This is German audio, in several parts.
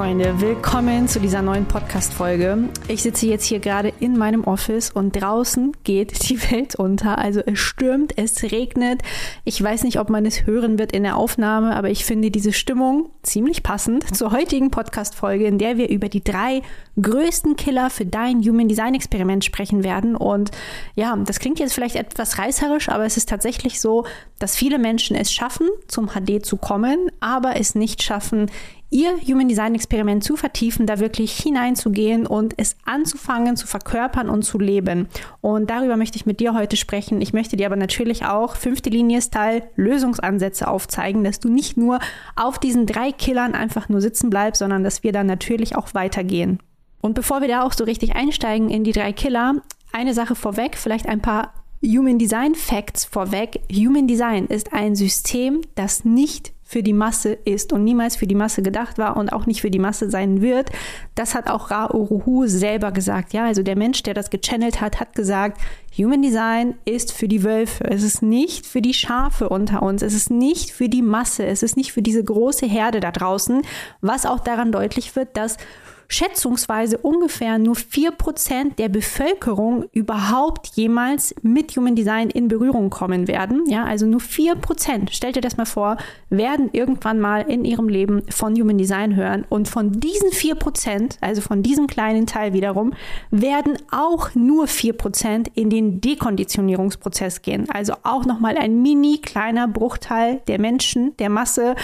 Freunde, willkommen zu dieser neuen Podcast-Folge. Ich sitze jetzt hier gerade in meinem Office und draußen geht die Welt unter. Also es stürmt, es regnet. Ich weiß nicht, ob man es hören wird in der Aufnahme, aber ich finde diese Stimmung ziemlich passend zur heutigen Podcast-Folge, in der wir über die drei größten Killer für dein Human Design Experiment sprechen werden. Und ja, das klingt jetzt vielleicht etwas reißerisch, aber es ist tatsächlich so, dass viele Menschen es schaffen, zum HD zu kommen, aber es nicht schaffen, ihr Human Design Experiment zu vertiefen, da wirklich hineinzugehen und es anzufangen, zu verkörpern und zu leben. Und darüber möchte ich mit dir heute sprechen. Ich möchte dir aber natürlich auch fünfte Linie-Style Lösungsansätze aufzeigen, dass du nicht nur auf diesen drei Killern einfach nur sitzen bleibst, sondern dass wir dann natürlich auch weitergehen. Und bevor wir da auch so richtig einsteigen in die drei Killer, eine Sache vorweg, vielleicht ein paar Human Design Facts vorweg. Human Design ist ein System, das nicht für die Masse ist und niemals für die Masse gedacht war und auch nicht für die Masse sein wird. Das hat auch Ra Uruhu selber gesagt. Ja, also der Mensch, der das gechannelt hat, hat gesagt, Human Design ist für die Wölfe. Es ist nicht für die Schafe unter uns. Es ist nicht für die Masse. Es ist nicht für diese große Herde da draußen, was auch daran deutlich wird, dass schätzungsweise ungefähr nur 4% der Bevölkerung überhaupt jemals mit Human Design in Berührung kommen werden. Ja, also nur 4%, stellt dir das mal vor, werden irgendwann mal in ihrem Leben von Human Design hören. Und von diesen 4%, also von diesem kleinen Teil wiederum, werden auch nur 4% in den Dekonditionierungsprozess gehen. Also auch nochmal ein mini kleiner Bruchteil der Menschen, der Masse,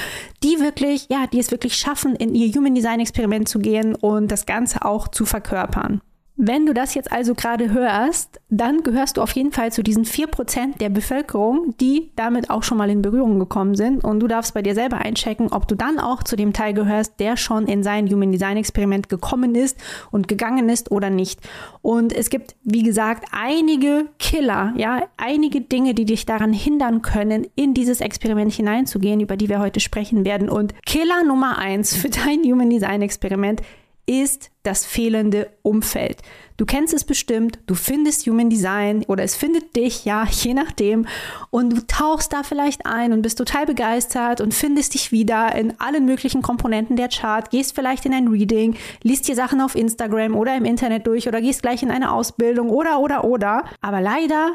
die wirklich, ja, die es wirklich schaffen, in ihr Human Design Experiment zu gehen und und das Ganze auch zu verkörpern. Wenn du das jetzt also gerade hörst, dann gehörst du auf jeden Fall zu diesen 4% der Bevölkerung, die damit auch schon mal in Berührung gekommen sind. Und du darfst bei dir selber einchecken, ob du dann auch zu dem Teil gehörst, der schon in sein Human Design Experiment gekommen ist und gegangen ist oder nicht. Und es gibt, wie gesagt, einige Killer, ja, einige Dinge, die dich daran hindern können, in dieses Experiment hineinzugehen, über die wir heute sprechen werden. Und Killer Nummer eins für dein Human Design Experiment ist das fehlende Umfeld. Du kennst es bestimmt, du findest Human Design oder es findet dich, ja, je nachdem. Und du tauchst da vielleicht ein und bist total begeistert und findest dich wieder in allen möglichen Komponenten der Chart, gehst vielleicht in ein Reading, liest dir Sachen auf Instagram oder im Internet durch oder gehst gleich in eine Ausbildung oder, oder, oder. Aber leider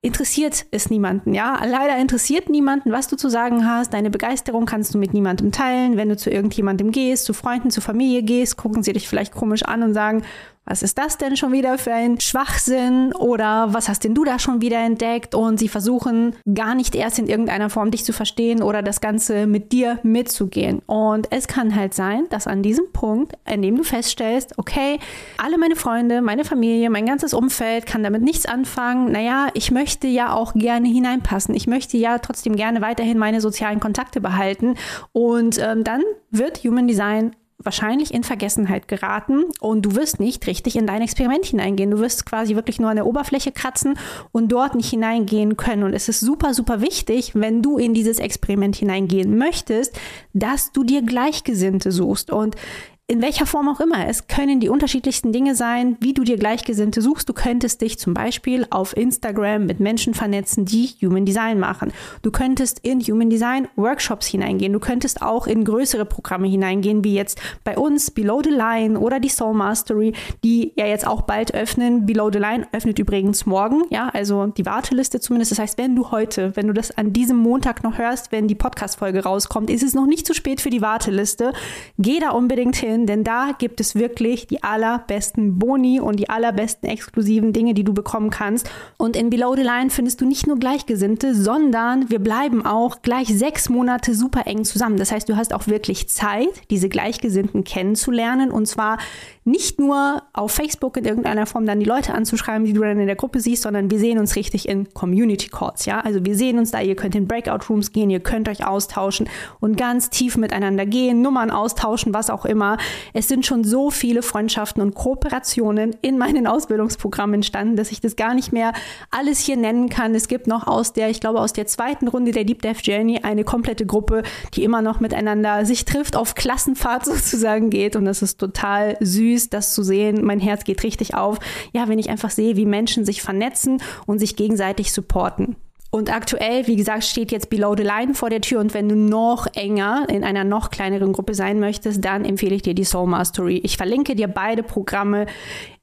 interessiert es niemanden, ja. Leider interessiert niemanden, was du zu sagen hast. Deine Begeisterung kannst du mit niemandem teilen. Wenn du zu irgendjemandem gehst, zu Freunden, zu Familie gehst, gucken sie dich vielleicht komisch an und sagen, was ist das denn schon wieder für ein Schwachsinn oder was hast denn du da schon wieder entdeckt? Und sie versuchen gar nicht erst in irgendeiner Form dich zu verstehen oder das Ganze mit dir mitzugehen. Und es kann halt sein, dass an diesem Punkt, in dem du feststellst, okay, alle meine Freunde, meine Familie, mein ganzes Umfeld kann damit nichts anfangen. Naja, ich möchte ja auch gerne hineinpassen. Ich möchte ja trotzdem gerne weiterhin meine sozialen Kontakte behalten. Und ähm, dann wird Human Design wahrscheinlich in Vergessenheit geraten und du wirst nicht richtig in dein Experiment hineingehen. Du wirst quasi wirklich nur an der Oberfläche kratzen und dort nicht hineingehen können. Und es ist super, super wichtig, wenn du in dieses Experiment hineingehen möchtest, dass du dir Gleichgesinnte suchst. Und in welcher Form auch immer. Es können die unterschiedlichsten Dinge sein, wie du dir Gleichgesinnte suchst. Du könntest dich zum Beispiel auf Instagram mit Menschen vernetzen, die Human Design machen. Du könntest in Human Design Workshops hineingehen. Du könntest auch in größere Programme hineingehen, wie jetzt bei uns Below the Line oder die Soul Mastery, die ja jetzt auch bald öffnen. Below the Line öffnet übrigens morgen, ja, also die Warteliste zumindest. Das heißt, wenn du heute, wenn du das an diesem Montag noch hörst, wenn die Podcast-Folge rauskommt, ist es noch nicht zu spät für die Warteliste. Geh da unbedingt hin hin, denn da gibt es wirklich die allerbesten Boni und die allerbesten exklusiven Dinge, die du bekommen kannst. Und in Below the Line findest du nicht nur Gleichgesinnte, sondern wir bleiben auch gleich sechs Monate super eng zusammen. Das heißt, du hast auch wirklich Zeit, diese Gleichgesinnten kennenzulernen und zwar nicht nur auf Facebook in irgendeiner Form dann die Leute anzuschreiben, die du dann in der Gruppe siehst, sondern wir sehen uns richtig in Community Calls, ja? Also wir sehen uns da, ihr könnt in Breakout Rooms gehen, ihr könnt euch austauschen und ganz tief miteinander gehen, Nummern austauschen, was auch immer. Es sind schon so viele Freundschaften und Kooperationen in meinen Ausbildungsprogrammen entstanden, dass ich das gar nicht mehr alles hier nennen kann. Es gibt noch aus der, ich glaube, aus der zweiten Runde der Deep Dive Journey eine komplette Gruppe, die immer noch miteinander sich trifft, auf Klassenfahrt sozusagen geht. Und das ist total süß, das zu sehen. Mein Herz geht richtig auf. Ja, wenn ich einfach sehe, wie Menschen sich vernetzen und sich gegenseitig supporten. Und aktuell, wie gesagt, steht jetzt Below the Line vor der Tür. Und wenn du noch enger in einer noch kleineren Gruppe sein möchtest, dann empfehle ich dir die Soul Mastery. Ich verlinke dir beide Programme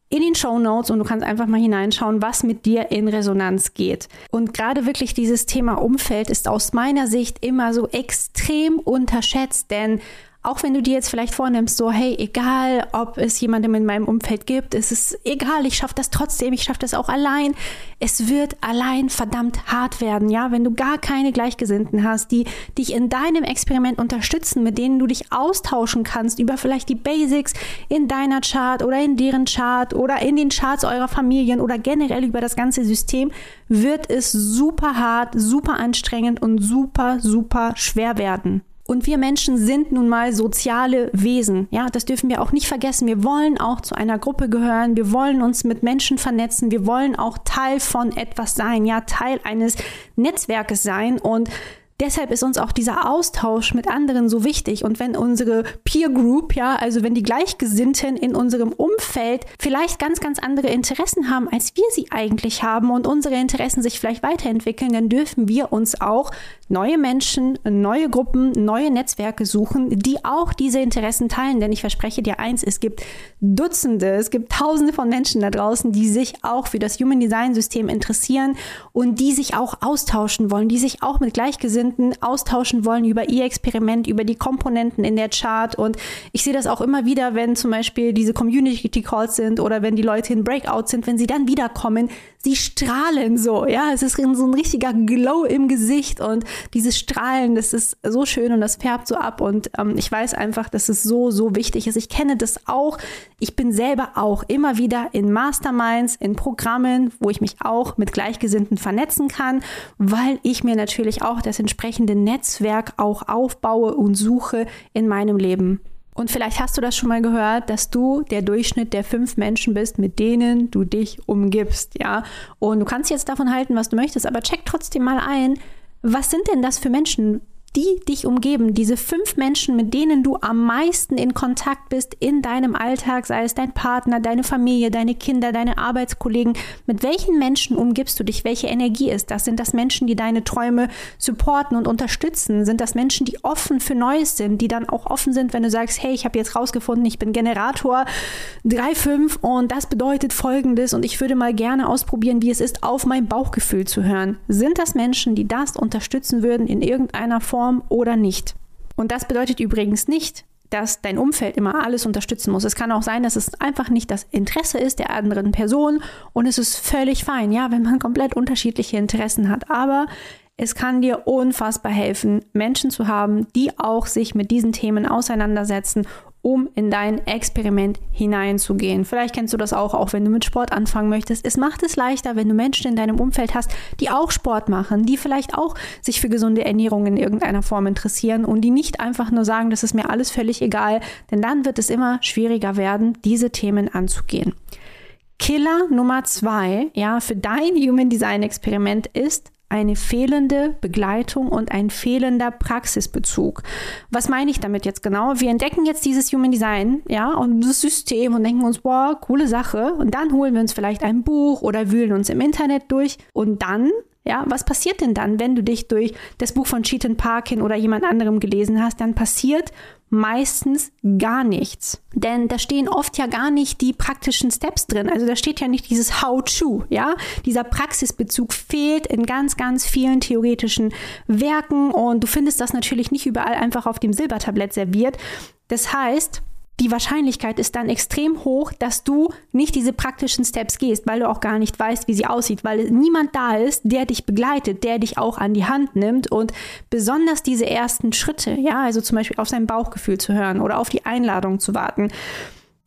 in den Show Notes und du kannst einfach mal hineinschauen, was mit dir in Resonanz geht. Und gerade wirklich dieses Thema Umfeld ist aus meiner Sicht immer so extrem unterschätzt, denn auch wenn du dir jetzt vielleicht vornimmst, so, hey, egal, ob es jemandem in meinem Umfeld gibt, es ist egal, ich schaffe das trotzdem, ich schaffe das auch allein. Es wird allein verdammt hart werden, ja, wenn du gar keine Gleichgesinnten hast, die dich in deinem Experiment unterstützen, mit denen du dich austauschen kannst über vielleicht die Basics in deiner Chart oder in deren Chart oder in den Charts eurer Familien oder generell über das ganze System, wird es super hart, super anstrengend und super, super schwer werden. Und wir Menschen sind nun mal soziale Wesen. Ja, das dürfen wir auch nicht vergessen. Wir wollen auch zu einer Gruppe gehören. Wir wollen uns mit Menschen vernetzen. Wir wollen auch Teil von etwas sein. Ja, Teil eines Netzwerkes sein. Und Deshalb ist uns auch dieser Austausch mit anderen so wichtig. Und wenn unsere Peer Group, ja, also wenn die Gleichgesinnten in unserem Umfeld vielleicht ganz, ganz andere Interessen haben, als wir sie eigentlich haben und unsere Interessen sich vielleicht weiterentwickeln, dann dürfen wir uns auch neue Menschen, neue Gruppen, neue Netzwerke suchen, die auch diese Interessen teilen. Denn ich verspreche dir eins, es gibt Dutzende, es gibt Tausende von Menschen da draußen, die sich auch für das Human Design System interessieren und die sich auch austauschen wollen, die sich auch mit Gleichgesinnten austauschen wollen über ihr Experiment, über die Komponenten in der Chart. Und ich sehe das auch immer wieder, wenn zum Beispiel diese Community Calls sind oder wenn die Leute in Breakout sind, wenn sie dann wiederkommen, sie strahlen so, ja, es ist so ein richtiger Glow im Gesicht und dieses Strahlen, das ist so schön und das färbt so ab und ähm, ich weiß einfach, dass es so, so wichtig ist. Ich kenne das auch. Ich bin selber auch immer wieder in Masterminds, in Programmen, wo ich mich auch mit Gleichgesinnten vernetzen kann, weil ich mir natürlich auch das entsprechende Netzwerk auch aufbaue und suche in meinem Leben. Und vielleicht hast du das schon mal gehört, dass du der Durchschnitt der fünf Menschen bist, mit denen du dich umgibst, ja. Und du kannst jetzt davon halten, was du möchtest, aber check trotzdem mal ein, was sind denn das für Menschen? Die dich umgeben, diese fünf Menschen, mit denen du am meisten in Kontakt bist in deinem Alltag, sei es dein Partner, deine Familie, deine Kinder, deine Arbeitskollegen, mit welchen Menschen umgibst du dich? Welche Energie ist das? Sind das Menschen, die deine Träume supporten und unterstützen? Sind das Menschen, die offen für Neues sind, die dann auch offen sind, wenn du sagst, hey, ich habe jetzt rausgefunden, ich bin Generator 3.5 und das bedeutet folgendes und ich würde mal gerne ausprobieren, wie es ist, auf mein Bauchgefühl zu hören. Sind das Menschen, die das unterstützen würden in irgendeiner Form? Form oder nicht. Und das bedeutet übrigens nicht, dass dein Umfeld immer alles unterstützen muss. Es kann auch sein, dass es einfach nicht das Interesse ist der anderen Person und es ist völlig fein, ja, wenn man komplett unterschiedliche Interessen hat. Aber es kann dir unfassbar helfen, Menschen zu haben, die auch sich mit diesen Themen auseinandersetzen um in dein Experiment hineinzugehen. Vielleicht kennst du das auch, auch wenn du mit Sport anfangen möchtest. Es macht es leichter, wenn du Menschen in deinem Umfeld hast, die auch Sport machen, die vielleicht auch sich für gesunde Ernährung in irgendeiner Form interessieren und die nicht einfach nur sagen, das ist mir alles völlig egal, denn dann wird es immer schwieriger werden, diese Themen anzugehen. Killer Nummer zwei, ja, für dein Human Design Experiment ist, eine fehlende Begleitung und ein fehlender Praxisbezug. Was meine ich damit jetzt genau? Wir entdecken jetzt dieses Human Design, ja, und das System und denken uns, boah, coole Sache. Und dann holen wir uns vielleicht ein Buch oder wühlen uns im Internet durch. Und dann ja, was passiert denn dann, wenn du dich durch das Buch von Cheaton Parkin oder jemand anderem gelesen hast? Dann passiert meistens gar nichts. Denn da stehen oft ja gar nicht die praktischen Steps drin. Also da steht ja nicht dieses How-to, ja? Dieser Praxisbezug fehlt in ganz, ganz vielen theoretischen Werken und du findest das natürlich nicht überall einfach auf dem Silbertablett serviert. Das heißt, die Wahrscheinlichkeit ist dann extrem hoch, dass du nicht diese praktischen Steps gehst, weil du auch gar nicht weißt, wie sie aussieht, weil niemand da ist, der dich begleitet, der dich auch an die Hand nimmt und besonders diese ersten Schritte, ja, also zum Beispiel auf sein Bauchgefühl zu hören oder auf die Einladung zu warten.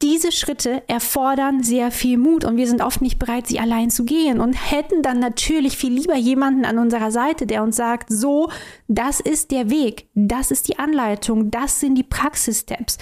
Diese Schritte erfordern sehr viel Mut und wir sind oft nicht bereit, sie allein zu gehen und hätten dann natürlich viel lieber jemanden an unserer Seite, der uns sagt, so, das ist der Weg, das ist die Anleitung, das sind die Praxissteps.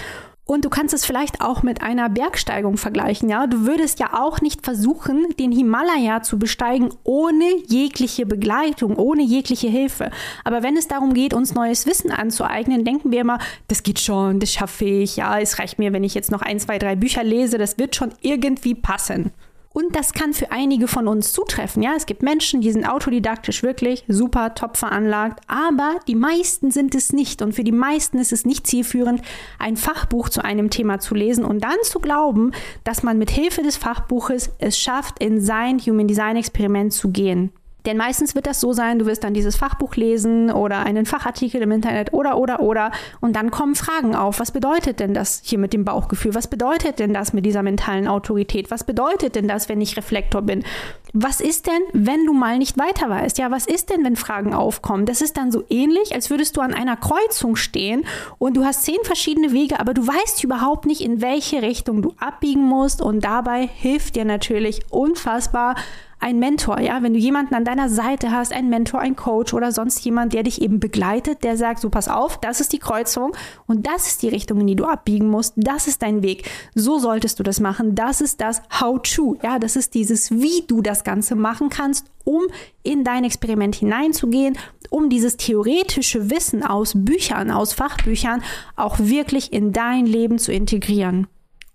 Und du kannst es vielleicht auch mit einer Bergsteigung vergleichen, ja? Du würdest ja auch nicht versuchen, den Himalaya zu besteigen ohne jegliche Begleitung, ohne jegliche Hilfe. Aber wenn es darum geht, uns neues Wissen anzueignen, denken wir immer, das geht schon, das schaffe ich, ja, es reicht mir, wenn ich jetzt noch ein, zwei, drei Bücher lese, das wird schon irgendwie passen. Und das kann für einige von uns zutreffen. Ja, es gibt Menschen, die sind autodidaktisch wirklich super top veranlagt, aber die meisten sind es nicht. Und für die meisten ist es nicht zielführend, ein Fachbuch zu einem Thema zu lesen und dann zu glauben, dass man mit Hilfe des Fachbuches es schafft, in sein Human Design Experiment zu gehen. Denn meistens wird das so sein, du wirst dann dieses Fachbuch lesen oder einen Fachartikel im Internet oder, oder, oder. Und dann kommen Fragen auf. Was bedeutet denn das hier mit dem Bauchgefühl? Was bedeutet denn das mit dieser mentalen Autorität? Was bedeutet denn das, wenn ich Reflektor bin? Was ist denn, wenn du mal nicht weiter weißt? Ja, was ist denn, wenn Fragen aufkommen? Das ist dann so ähnlich, als würdest du an einer Kreuzung stehen und du hast zehn verschiedene Wege, aber du weißt überhaupt nicht, in welche Richtung du abbiegen musst. Und dabei hilft dir natürlich unfassbar ein Mentor, ja, wenn du jemanden an deiner Seite hast, ein Mentor, ein Coach oder sonst jemand, der dich eben begleitet, der sagt, so pass auf, das ist die Kreuzung und das ist die Richtung, in die du abbiegen musst, das ist dein Weg. So solltest du das machen. Das ist das How to, ja, das ist dieses, wie du das Ganze machen kannst, um in dein Experiment hineinzugehen, um dieses theoretische Wissen aus Büchern, aus Fachbüchern auch wirklich in dein Leben zu integrieren.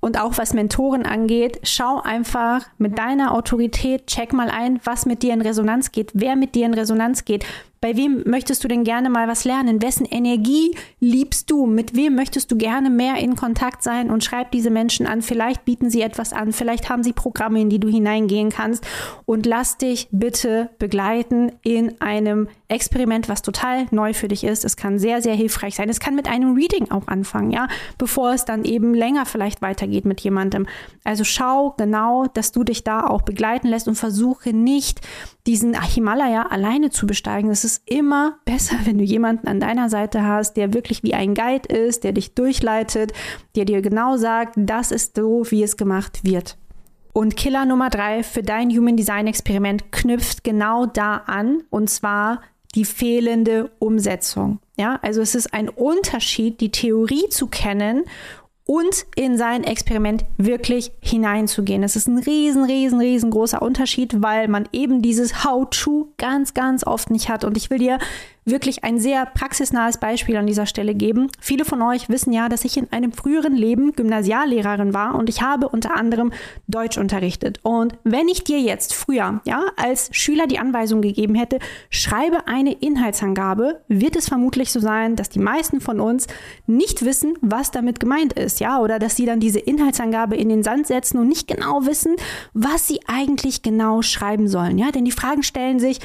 Und auch was Mentoren angeht, schau einfach mit deiner Autorität, check mal ein, was mit dir in Resonanz geht, wer mit dir in Resonanz geht, bei wem möchtest du denn gerne mal was lernen? Wessen Energie liebst du? Mit wem möchtest du gerne mehr in Kontakt sein? Und schreib diese Menschen an. Vielleicht bieten sie etwas an. Vielleicht haben sie Programme, in die du hineingehen kannst. Und lass dich bitte begleiten in einem Experiment, was total neu für dich ist. Es kann sehr, sehr hilfreich sein. Es kann mit einem Reading auch anfangen, ja, bevor es dann eben länger vielleicht weitergeht mit jemandem. Also schau genau, dass du dich da auch begleiten lässt und versuche nicht diesen Himalaya alleine zu besteigen. Es ist immer besser, wenn du jemanden an deiner Seite hast, der wirklich wie ein Guide ist, der dich durchleitet, der dir genau sagt, das ist so, wie es gemacht wird. Und Killer Nummer drei für dein Human Design Experiment knüpft genau da an, und zwar die fehlende Umsetzung. Ja, also es ist ein Unterschied, die Theorie zu kennen und in sein Experiment wirklich hineinzugehen. Das ist ein riesen, riesen, riesengroßer Unterschied, weil man eben dieses How-to ganz, ganz oft nicht hat. Und ich will dir wirklich ein sehr praxisnahes Beispiel an dieser Stelle geben. Viele von euch wissen ja, dass ich in einem früheren Leben Gymnasiallehrerin war und ich habe unter anderem Deutsch unterrichtet. Und wenn ich dir jetzt früher, ja, als Schüler die Anweisung gegeben hätte, schreibe eine Inhaltsangabe, wird es vermutlich so sein, dass die meisten von uns nicht wissen, was damit gemeint ist, ja, oder dass sie dann diese Inhaltsangabe in den Sand setzen und nicht genau wissen, was sie eigentlich genau schreiben sollen, ja, denn die Fragen stellen sich,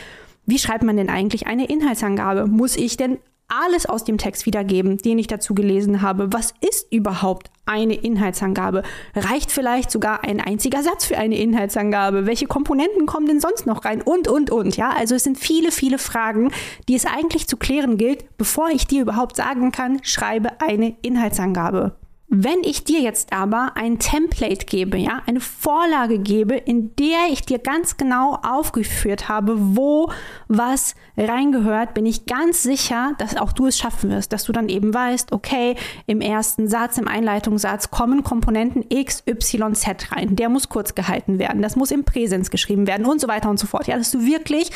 wie schreibt man denn eigentlich eine Inhaltsangabe? Muss ich denn alles aus dem Text wiedergeben, den ich dazu gelesen habe? Was ist überhaupt eine Inhaltsangabe? Reicht vielleicht sogar ein einziger Satz für eine Inhaltsangabe? Welche Komponenten kommen denn sonst noch rein? Und, und, und. Ja, also es sind viele, viele Fragen, die es eigentlich zu klären gilt, bevor ich dir überhaupt sagen kann, schreibe eine Inhaltsangabe. Wenn ich dir jetzt aber ein Template gebe, ja, eine Vorlage gebe, in der ich dir ganz genau aufgeführt habe, wo was reingehört, bin ich ganz sicher, dass auch du es schaffen wirst, dass du dann eben weißt, okay, im ersten Satz, im Einleitungssatz kommen Komponenten X, Y, Z rein. Der muss kurz gehalten werden. Das muss im Präsens geschrieben werden und so weiter und so fort. Ja, dass du wirklich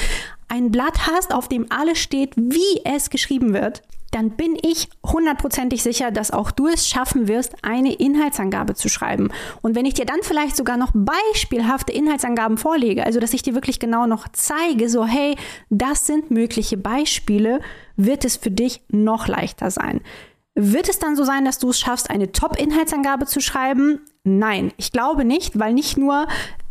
ein Blatt hast, auf dem alles steht, wie es geschrieben wird dann bin ich hundertprozentig sicher, dass auch du es schaffen wirst, eine Inhaltsangabe zu schreiben. Und wenn ich dir dann vielleicht sogar noch beispielhafte Inhaltsangaben vorlege, also dass ich dir wirklich genau noch zeige, so hey, das sind mögliche Beispiele, wird es für dich noch leichter sein. Wird es dann so sein, dass du es schaffst, eine Top-Inhaltsangabe zu schreiben? Nein, ich glaube nicht, weil nicht nur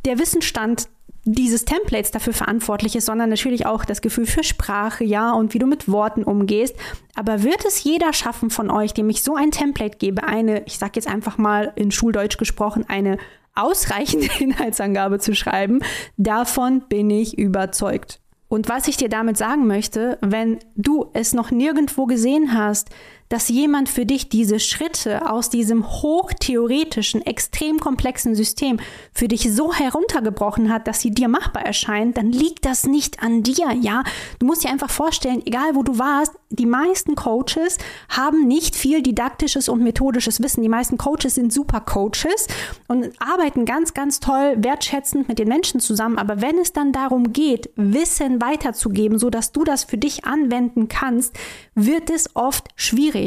der Wissensstand dieses Templates dafür verantwortlich ist, sondern natürlich auch das Gefühl für Sprache, ja, und wie du mit Worten umgehst. Aber wird es jeder schaffen von euch, dem ich so ein Template gebe, eine, ich sag jetzt einfach mal in Schuldeutsch gesprochen, eine ausreichende Inhaltsangabe zu schreiben? Davon bin ich überzeugt. Und was ich dir damit sagen möchte, wenn du es noch nirgendwo gesehen hast, dass jemand für dich diese Schritte aus diesem hochtheoretischen, extrem komplexen System für dich so heruntergebrochen hat, dass sie dir machbar erscheinen, dann liegt das nicht an dir, ja? Du musst dir einfach vorstellen, egal wo du warst, die meisten Coaches haben nicht viel didaktisches und methodisches Wissen. Die meisten Coaches sind super Coaches und arbeiten ganz, ganz toll, wertschätzend mit den Menschen zusammen. Aber wenn es dann darum geht, Wissen weiterzugeben, so dass du das für dich anwenden kannst, wird es oft schwierig.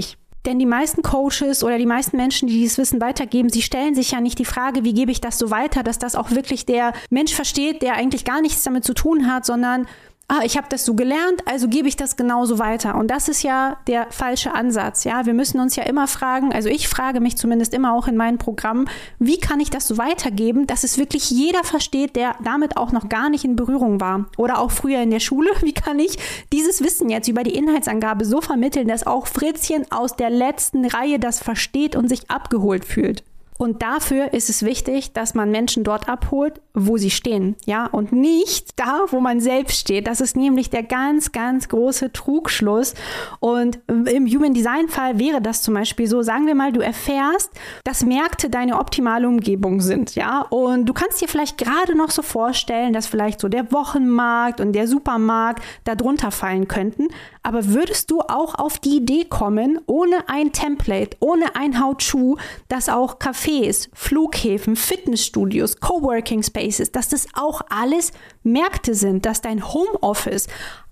Denn die meisten Coaches oder die meisten Menschen, die dieses Wissen weitergeben, sie stellen sich ja nicht die Frage, wie gebe ich das so weiter, dass das auch wirklich der Mensch versteht, der eigentlich gar nichts damit zu tun hat, sondern ah, ich habe das so gelernt, also gebe ich das genauso weiter. Und das ist ja der falsche Ansatz. Ja, wir müssen uns ja immer fragen, also ich frage mich zumindest immer auch in meinen Programmen, wie kann ich das so weitergeben, dass es wirklich jeder versteht, der damit auch noch gar nicht in Berührung war. Oder auch früher in der Schule, wie kann ich dieses Wissen jetzt über die Inhaltsangabe so vermitteln, dass auch Fritzchen aus der letzten Reihe das versteht und sich abgeholt fühlt. Und dafür ist es wichtig, dass man Menschen dort abholt, wo sie stehen, ja, und nicht da, wo man selbst steht. Das ist nämlich der ganz, ganz große Trugschluss. Und im Human Design Fall wäre das zum Beispiel so, sagen wir mal, du erfährst, dass Märkte deine optimale Umgebung sind, ja, und du kannst dir vielleicht gerade noch so vorstellen, dass vielleicht so der Wochenmarkt und der Supermarkt darunter fallen könnten. Aber würdest du auch auf die Idee kommen, ohne ein Template, ohne ein How-To, dass auch Cafés, Flughäfen, Fitnessstudios, Coworking Spaces, dass das auch alles Märkte sind, dass dein Homeoffice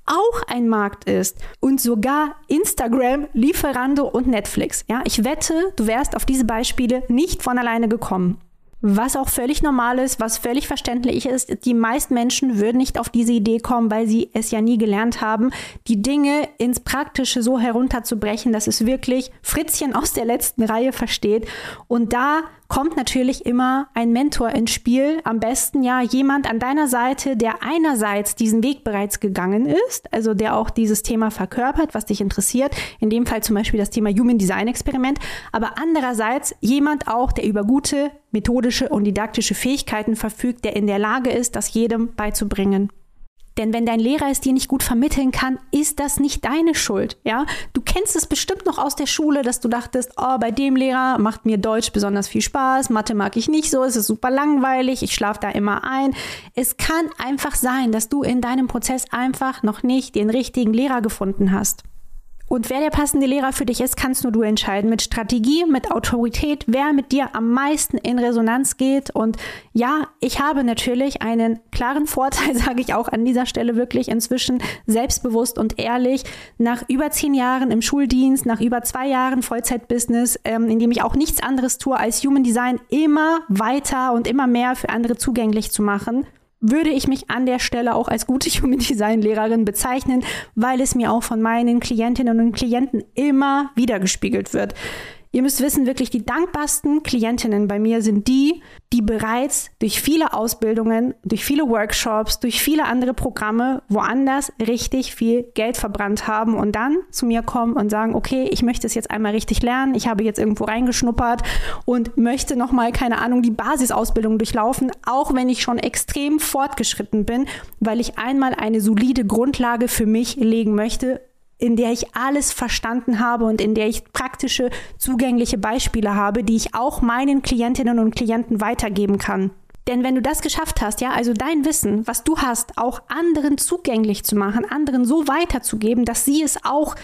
auch ein Markt ist und sogar Instagram, Lieferando und Netflix. Ja, ich wette, du wärst auf diese Beispiele nicht von alleine gekommen. Was auch völlig normal ist, was völlig verständlich ist, die meisten Menschen würden nicht auf diese Idee kommen, weil sie es ja nie gelernt haben, die Dinge ins Praktische so herunterzubrechen, dass es wirklich Fritzchen aus der letzten Reihe versteht. Und da kommt natürlich immer ein Mentor ins Spiel. Am besten ja jemand an deiner Seite, der einerseits diesen Weg bereits gegangen ist, also der auch dieses Thema verkörpert, was dich interessiert. In dem Fall zum Beispiel das Thema Human Design Experiment. Aber andererseits jemand auch, der über gute methodische und didaktische Fähigkeiten verfügt, der in der Lage ist, das jedem beizubringen. Denn wenn dein Lehrer es dir nicht gut vermitteln kann, ist das nicht deine Schuld, ja? Du kennst es bestimmt noch aus der Schule, dass du dachtest, oh, bei dem Lehrer macht mir Deutsch besonders viel Spaß, Mathe mag ich nicht so, es ist super langweilig, ich schlafe da immer ein. Es kann einfach sein, dass du in deinem Prozess einfach noch nicht den richtigen Lehrer gefunden hast. Und wer der passende Lehrer für dich ist, kannst nur du entscheiden. Mit Strategie, mit Autorität, wer mit dir am meisten in Resonanz geht. Und ja, ich habe natürlich einen klaren Vorteil, sage ich auch an dieser Stelle wirklich inzwischen selbstbewusst und ehrlich. Nach über zehn Jahren im Schuldienst, nach über zwei Jahren Vollzeitbusiness, ähm, in dem ich auch nichts anderes tue, als Human Design immer weiter und immer mehr für andere zugänglich zu machen würde ich mich an der Stelle auch als gute Human Design Lehrerin bezeichnen, weil es mir auch von meinen Klientinnen und Klienten immer wieder gespiegelt wird. Ihr müsst wissen, wirklich die dankbarsten Klientinnen bei mir sind die, die bereits durch viele Ausbildungen, durch viele Workshops, durch viele andere Programme woanders richtig viel Geld verbrannt haben und dann zu mir kommen und sagen, okay, ich möchte es jetzt einmal richtig lernen, ich habe jetzt irgendwo reingeschnuppert und möchte nochmal, keine Ahnung, die Basisausbildung durchlaufen, auch wenn ich schon extrem fortgeschritten bin, weil ich einmal eine solide Grundlage für mich legen möchte, in der ich alles verstanden habe und in der ich praktische, zugängliche Beispiele habe, die ich auch meinen Klientinnen und Klienten weitergeben kann. Denn wenn du das geschafft hast, ja, also dein Wissen, was du hast, auch anderen zugänglich zu machen, anderen so weiterzugeben, dass sie es auch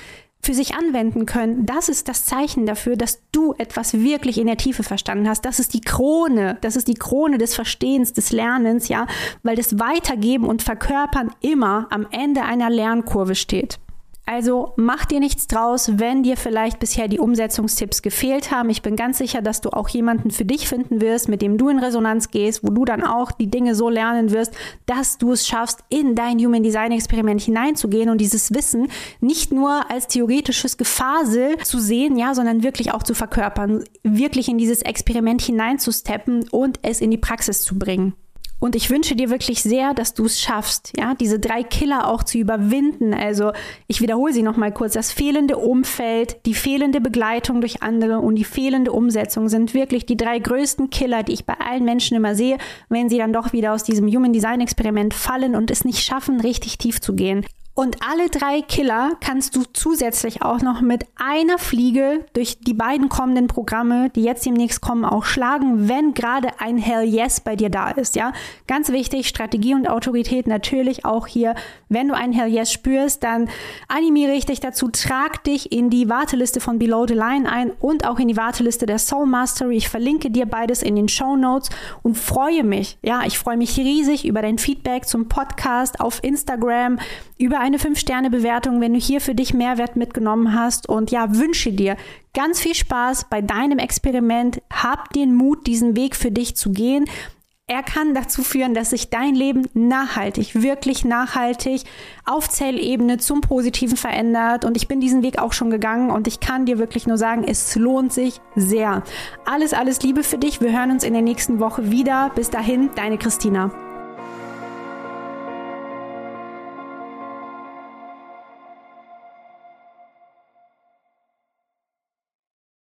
für sich anwenden können, das ist das Zeichen dafür, dass du etwas wirklich in der Tiefe verstanden hast. Das ist die Krone, das ist die Krone des Verstehens, des Lernens, ja, weil das Weitergeben und Verkörpern immer am Ende einer Lernkurve steht. Also mach dir nichts draus, wenn dir vielleicht bisher die Umsetzungstipps gefehlt haben. Ich bin ganz sicher, dass du auch jemanden für dich finden wirst, mit dem du in Resonanz gehst, wo du dann auch die Dinge so lernen wirst, dass du es schaffst, in dein Human Design Experiment hineinzugehen und dieses Wissen nicht nur als theoretisches Gefasel zu sehen, ja, sondern wirklich auch zu verkörpern, wirklich in dieses Experiment hineinzusteppen und es in die Praxis zu bringen. Und ich wünsche dir wirklich sehr, dass du es schaffst, ja, diese drei Killer auch zu überwinden. Also, ich wiederhole sie nochmal kurz. Das fehlende Umfeld, die fehlende Begleitung durch andere und die fehlende Umsetzung sind wirklich die drei größten Killer, die ich bei allen Menschen immer sehe, wenn sie dann doch wieder aus diesem Human Design Experiment fallen und es nicht schaffen, richtig tief zu gehen. Und alle drei Killer kannst du zusätzlich auch noch mit einer Fliege durch die beiden kommenden Programme, die jetzt demnächst kommen, auch schlagen, wenn gerade ein Hell Yes bei dir da ist. Ja, ganz wichtig, Strategie und Autorität natürlich auch hier. Wenn du ein Hell Yes spürst, dann animiere ich dich dazu, trag dich in die Warteliste von Below the Line ein und auch in die Warteliste der Soul Mastery. Ich verlinke dir beides in den Show Notes und freue mich. Ja, ich freue mich riesig über dein Feedback zum Podcast auf Instagram, über eine 5-Sterne-Bewertung, wenn du hier für dich Mehrwert mitgenommen hast. Und ja, wünsche dir ganz viel Spaß bei deinem Experiment. Hab den Mut, diesen Weg für dich zu gehen. Er kann dazu führen, dass sich dein Leben nachhaltig, wirklich nachhaltig auf Zellebene zum Positiven verändert. Und ich bin diesen Weg auch schon gegangen und ich kann dir wirklich nur sagen, es lohnt sich sehr. Alles, alles Liebe für dich. Wir hören uns in der nächsten Woche wieder. Bis dahin, deine Christina.